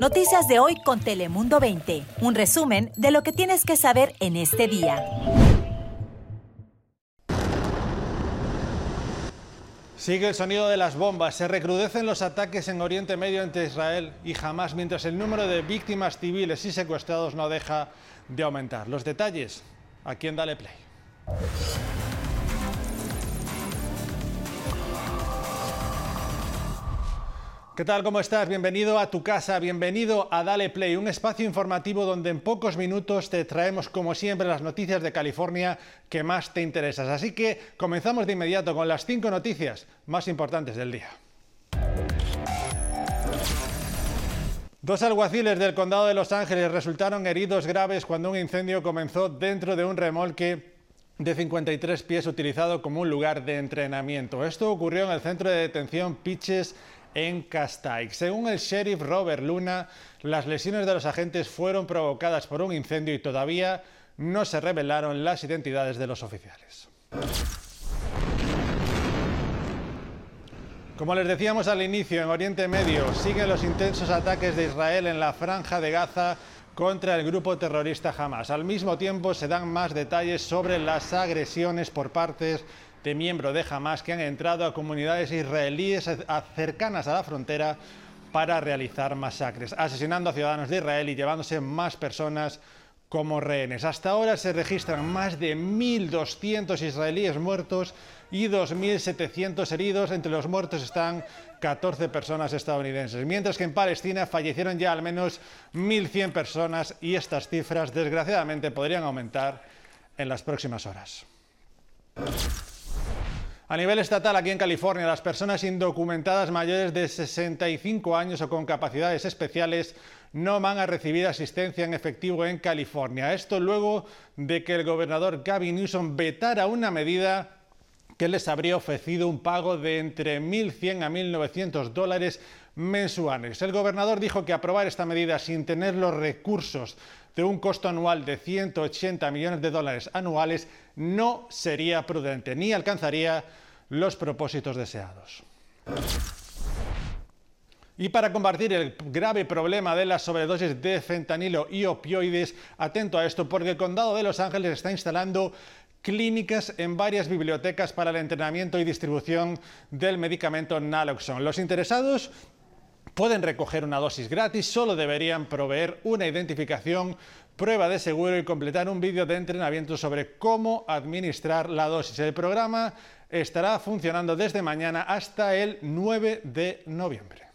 Noticias de hoy con Telemundo 20. Un resumen de lo que tienes que saber en este día. Sigue el sonido de las bombas, se recrudecen los ataques en Oriente Medio entre Israel y Hamas, mientras el número de víctimas civiles y secuestrados no deja de aumentar. Los detalles aquí en Dale Play. ¿Qué tal? ¿Cómo estás? Bienvenido a tu casa, bienvenido a Dale Play, un espacio informativo donde en pocos minutos te traemos, como siempre, las noticias de California que más te interesan. Así que comenzamos de inmediato con las cinco noticias más importantes del día. Dos alguaciles del condado de Los Ángeles resultaron heridos graves cuando un incendio comenzó dentro de un remolque de 53 pies utilizado como un lugar de entrenamiento. Esto ocurrió en el centro de detención Pitches en Castaic. Según el sheriff Robert Luna, las lesiones de los agentes fueron provocadas por un incendio y todavía no se revelaron las identidades de los oficiales. Como les decíamos al inicio, en Oriente Medio siguen los intensos ataques de Israel en la franja de Gaza contra el grupo terrorista Hamas. Al mismo tiempo se dan más detalles sobre las agresiones por parte de miembros de Hamas que han entrado a comunidades israelíes cercanas a la frontera para realizar masacres, asesinando a ciudadanos de Israel y llevándose más personas como rehenes. Hasta ahora se registran más de 1.200 israelíes muertos y 2.700 heridos. Entre los muertos están 14 personas estadounidenses, mientras que en Palestina fallecieron ya al menos 1.100 personas y estas cifras desgraciadamente podrían aumentar en las próximas horas. A nivel estatal, aquí en California, las personas indocumentadas mayores de 65 años o con capacidades especiales no van a recibir asistencia en efectivo en California. Esto luego de que el gobernador Gavin Newsom vetara una medida que les habría ofrecido un pago de entre 1.100 a 1.900 dólares mensuales. El gobernador dijo que aprobar esta medida sin tener los recursos de un costo anual de 180 millones de dólares anuales no sería prudente ni alcanzaría los propósitos deseados. Y para combatir el grave problema de las sobredosis de fentanilo y opioides, atento a esto porque el condado de Los Ángeles está instalando clínicas en varias bibliotecas para el entrenamiento y distribución del medicamento Naloxone. Los interesados pueden recoger una dosis gratis, solo deberían proveer una identificación, prueba de seguro y completar un vídeo de entrenamiento sobre cómo administrar la dosis. El programa estará funcionando desde mañana hasta el 9 de noviembre.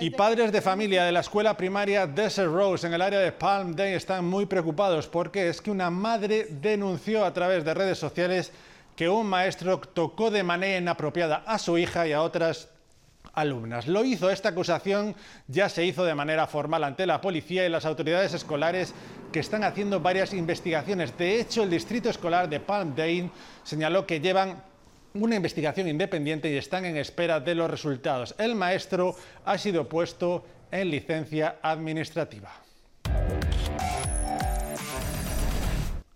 Y padres de familia de la escuela primaria Desert Rose en el área de Palm Day están muy preocupados porque es que una madre denunció a través de redes sociales que un maestro tocó de manera inapropiada a su hija y a otras alumnas. Lo hizo, esta acusación ya se hizo de manera formal ante la policía y las autoridades escolares que están haciendo varias investigaciones. De hecho, el distrito escolar de Palm Dane señaló que llevan una investigación independiente y están en espera de los resultados. El maestro ha sido puesto en licencia administrativa.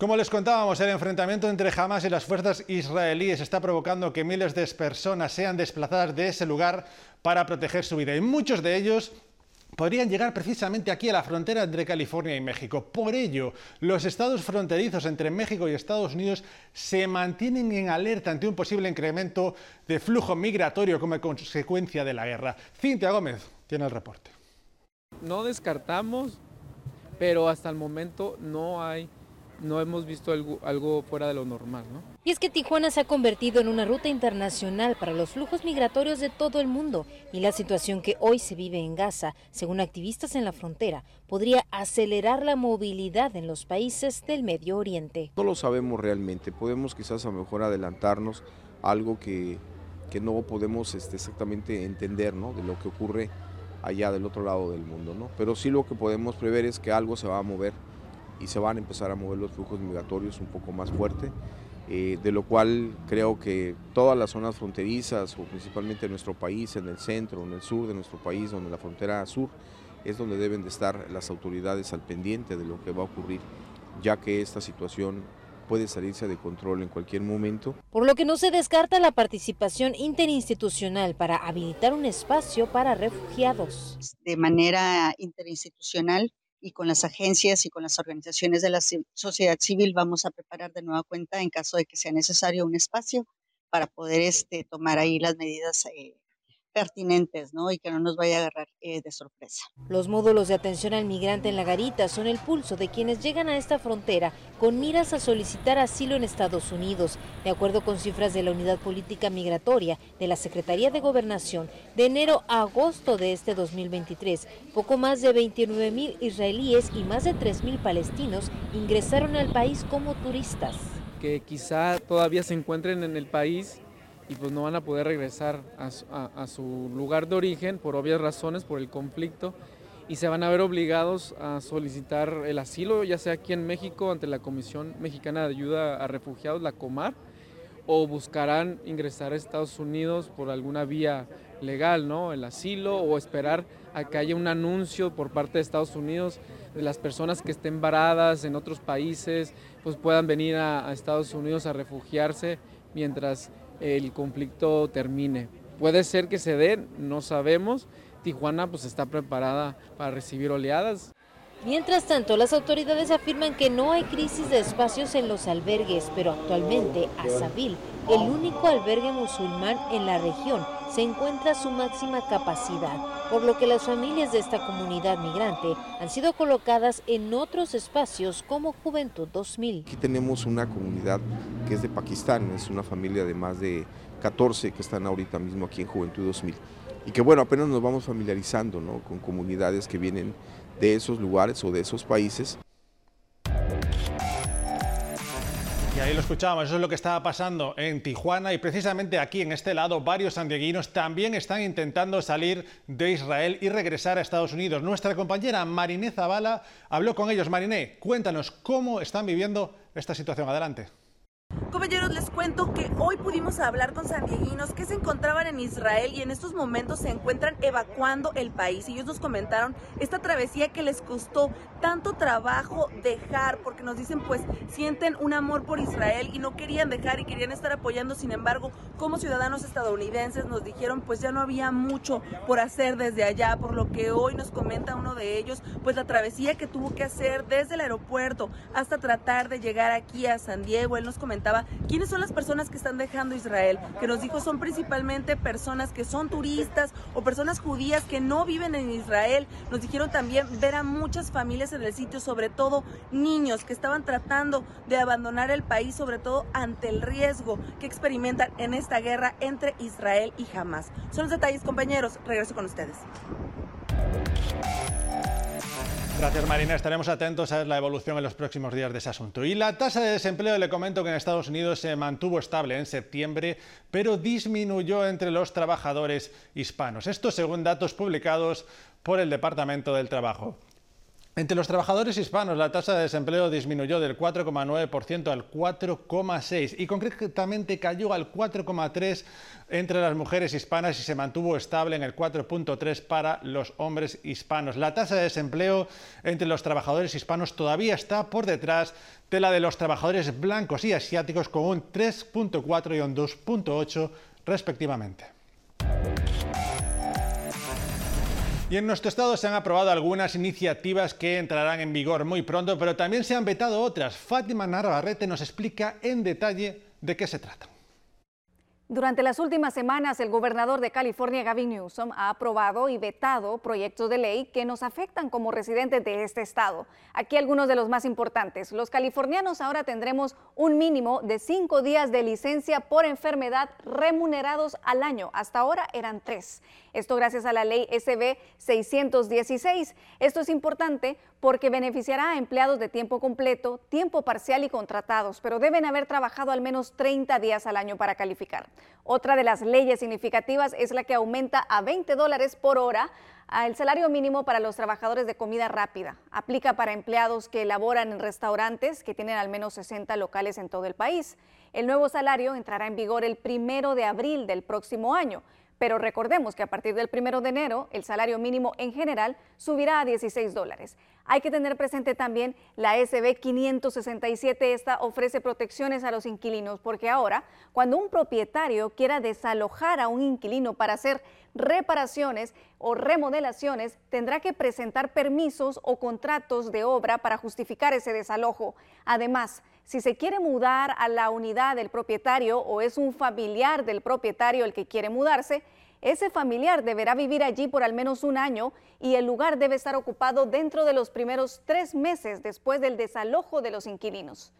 Como les contábamos, el enfrentamiento entre Hamas y las fuerzas israelíes está provocando que miles de personas sean desplazadas de ese lugar para proteger su vida. Y muchos de ellos podrían llegar precisamente aquí a la frontera entre California y México. Por ello, los estados fronterizos entre México y Estados Unidos se mantienen en alerta ante un posible incremento de flujo migratorio como consecuencia de la guerra. Cintia Gómez tiene el reporte. No descartamos, pero hasta el momento no hay no hemos visto algo, fuera de lo normal. ¿no? Y es que Tijuana se ha convertido en una ruta internacional para los flujos migratorios de todo el mundo y la situación que hoy se vive en Gaza, según activistas en la frontera, podría acelerar la movilidad en los países del Medio Oriente. No lo sabemos realmente, podemos quizás a lo mejor adelantarnos algo que, que no podemos este, exactamente entender ¿no? de lo que ocurre allá del otro lado del mundo, ¿no? pero sí lo que podemos prever es que algo se va a mover y se van a empezar a mover los flujos migratorios un poco más fuerte, eh, de lo cual creo que todas las zonas fronterizas, o principalmente en nuestro país, en el centro, en el sur de nuestro país, donde la frontera sur, es donde deben de estar las autoridades al pendiente de lo que va a ocurrir, ya que esta situación puede salirse de control en cualquier momento. Por lo que no se descarta la participación interinstitucional para habilitar un espacio para refugiados. De manera interinstitucional y con las agencias y con las organizaciones de la sociedad civil vamos a preparar de nueva cuenta en caso de que sea necesario un espacio para poder este, tomar ahí las medidas eh, pertinentes, ¿no? Y que no nos vaya a agarrar eh, de sorpresa. Los módulos de atención al migrante en la garita son el pulso de quienes llegan a esta frontera con miras a solicitar asilo en Estados Unidos. De acuerdo con cifras de la Unidad Política Migratoria de la Secretaría de Gobernación, de enero a agosto de este 2023, poco más de 29 mil israelíes y más de 3 mil palestinos ingresaron al país como turistas. Que quizá todavía se encuentren en el país y pues no van a poder regresar a, su lugar de origen por obvias razones, por el conflicto, y se van a ver obligados a solicitar el asilo, ya sea aquí en México ante la Comisión Mexicana de Ayuda a Refugiados, la COMAR, o buscarán ingresar a Estados Unidos por alguna vía legal, ¿no? El asilo o esperar a que haya un anuncio por parte de Estados Unidos de las personas que estén varadas en otros países, pues puedan venir a, a Estados Unidos a refugiarse mientras el conflicto termine. Puede ser que se dé, no sabemos. Tijuana pues está preparada para recibir oleadas. Mientras tanto, las autoridades afirman que no hay crisis de espacios en los albergues, pero actualmente Asabil, el único albergue musulmán en la región, se encuentra su máxima capacidad, por lo que las familias de esta comunidad migrante han sido colocadas en otros espacios como Juventud 2000. Aquí tenemos una comunidad que es de Pakistán, es una familia de más de 14 que están ahorita mismo aquí en Juventud 2000 y que bueno, apenas nos vamos familiarizando con comunidades que vienen de esos lugares o de esos países. Ahí lo escuchábamos, eso es lo que estaba pasando en Tijuana y precisamente aquí en este lado varios sandieguinos también están intentando salir de Israel y regresar a Estados Unidos. Nuestra compañera Mariné Zavala habló con ellos. Mariné, cuéntanos cómo están viviendo esta situación. Adelante. Cuento que hoy pudimos hablar con sandieguinos que se encontraban en Israel y en estos momentos se encuentran evacuando el país. Y ellos nos comentaron esta travesía que les costó tanto trabajo dejar, porque nos dicen pues sienten un amor por Israel y no querían dejar y querían estar apoyando. Sin embargo, como ciudadanos estadounidenses nos dijeron pues ya no había mucho por hacer desde allá, por lo que hoy nos comenta uno de ellos pues la travesía que tuvo que hacer desde el aeropuerto hasta tratar de llegar aquí a San Diego. Él nos comentaba quiénes son las personas que están dejando Israel, que nos dijo son principalmente personas que son turistas o personas judías que no viven en Israel. Nos dijeron también ver a muchas familias en el sitio, sobre todo niños que estaban tratando de abandonar el país, sobre todo ante el riesgo que experimentan en esta guerra entre Israel y Hamas. Son los detalles, compañeros. Regreso con ustedes. Gracias Marina, estaremos atentos a la evolución en los próximos días de ese asunto. Y la tasa de desempleo, le comento que en Estados Unidos se mantuvo estable en septiembre, pero disminuyó entre los trabajadores hispanos. Esto según datos publicados por el Departamento del Trabajo. Entre los trabajadores hispanos, la tasa de desempleo disminuyó del 4,9% al 4,6% y concretamente cayó al 4,3% entre las mujeres hispanas y se mantuvo estable en el 4,3% para los hombres hispanos. La tasa de desempleo entre los trabajadores hispanos todavía está por detrás de la de los trabajadores blancos y asiáticos con un 3,4% y un 2,8% respectivamente. Y en nuestro estado se han aprobado algunas iniciativas que entrarán en vigor muy pronto, pero también se han vetado otras. Fátima Narvarrete nos explica en detalle de qué se trata. Durante las últimas semanas, el gobernador de California, Gavin Newsom, ha aprobado y vetado proyectos de ley que nos afectan como residentes de este estado. Aquí algunos de los más importantes. Los californianos ahora tendremos un mínimo de cinco días de licencia por enfermedad remunerados al año. Hasta ahora eran tres. Esto gracias a la ley SB 616. Esto es importante porque beneficiará a empleados de tiempo completo, tiempo parcial y contratados, pero deben haber trabajado al menos 30 días al año para calificar. Otra de las leyes significativas es la que aumenta a 20 dólares por hora el salario mínimo para los trabajadores de comida rápida. Aplica para empleados que elaboran en restaurantes que tienen al menos 60 locales en todo el país. El nuevo salario entrará en vigor el primero de abril del próximo año. Pero recordemos que a partir del primero de enero el salario mínimo en general subirá a 16 dólares. Hay que tener presente también la SB 567. Esta ofrece protecciones a los inquilinos porque ahora, cuando un propietario quiera desalojar a un inquilino para hacer reparaciones o remodelaciones, tendrá que presentar permisos o contratos de obra para justificar ese desalojo. Además, si se quiere mudar a la unidad del propietario o es un familiar del propietario el que quiere mudarse, ese familiar deberá vivir allí por al menos un año y el lugar debe estar ocupado dentro de los primeros tres meses después del desalojo de los inquilinos.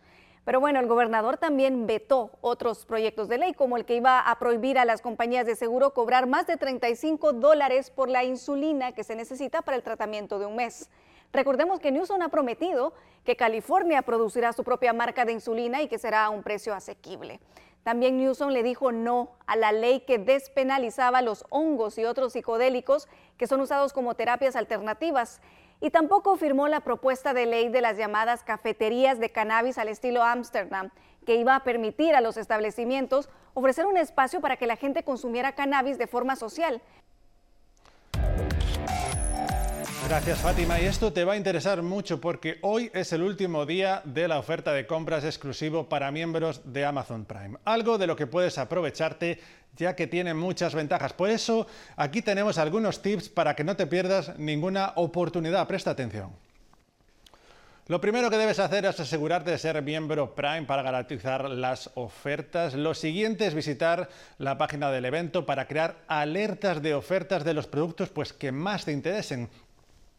Pero bueno, el gobernador también vetó otros proyectos de ley, como el que iba a prohibir a las compañías de seguro cobrar más de 35 dólares por la insulina que se necesita para el tratamiento de un mes. Recordemos que Newsom ha prometido que California producirá su propia marca de insulina y que será a un precio asequible. También Newsom le dijo no a la ley que despenalizaba los hongos y otros psicodélicos que son usados como terapias alternativas. Y tampoco firmó la propuesta de ley de las llamadas cafeterías de cannabis al estilo Amsterdam, que iba a permitir a los establecimientos ofrecer un espacio para que la gente consumiera cannabis de forma social, Gracias Fátima y esto te va a interesar mucho porque hoy es el último día de la oferta de compras exclusivo para miembros de Amazon Prime. Algo de lo que puedes aprovecharte ya que tiene muchas ventajas. Por eso aquí tenemos algunos tips para que no te pierdas ninguna oportunidad. Presta atención. Lo primero que debes hacer es asegurarte de ser miembro Prime para garantizar las ofertas. Lo siguiente es visitar la página del evento para crear alertas de ofertas de los productos pues, que más te interesen.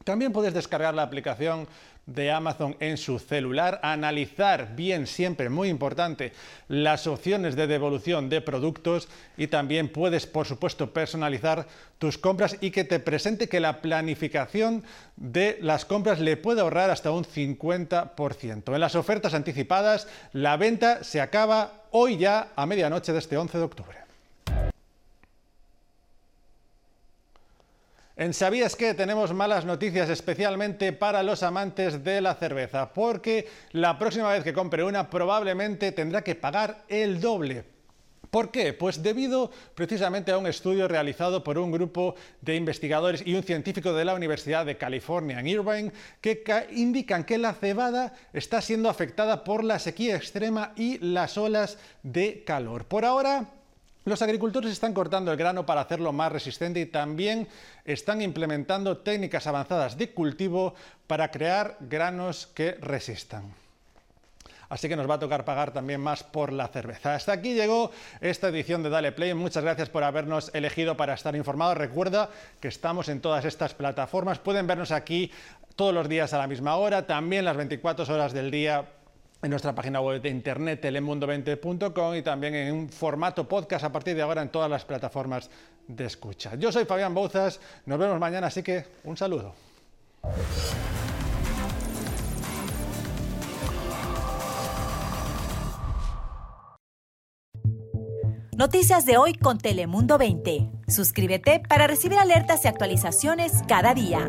También puedes descargar la aplicación de Amazon en su celular, analizar bien siempre, muy importante, las opciones de devolución de productos y también puedes, por supuesto, personalizar tus compras y que te presente que la planificación de las compras le puede ahorrar hasta un 50%. En las ofertas anticipadas, la venta se acaba hoy ya a medianoche de este 11 de octubre. En Sabías que tenemos malas noticias especialmente para los amantes de la cerveza, porque la próxima vez que compre una probablemente tendrá que pagar el doble. ¿Por qué? Pues debido precisamente a un estudio realizado por un grupo de investigadores y un científico de la Universidad de California en Irvine que indican que la cebada está siendo afectada por la sequía extrema y las olas de calor. Por ahora, los agricultores están cortando el grano para hacerlo más resistente y también están implementando técnicas avanzadas de cultivo para crear granos que resistan. Así que nos va a tocar pagar también más por la cerveza. Hasta aquí llegó esta edición de Dale Play. Muchas gracias por habernos elegido para estar informados. Recuerda que estamos en todas estas plataformas. Pueden vernos aquí todos los días a la misma hora, también las 24 horas del día en nuestra página web de internet telemundo20.com y también en un formato podcast a partir de ahora en todas las plataformas de escucha. Yo soy Fabián Bouzas, nos vemos mañana, así que un saludo. Noticias de hoy con Telemundo 20. Suscríbete para recibir alertas y actualizaciones cada día.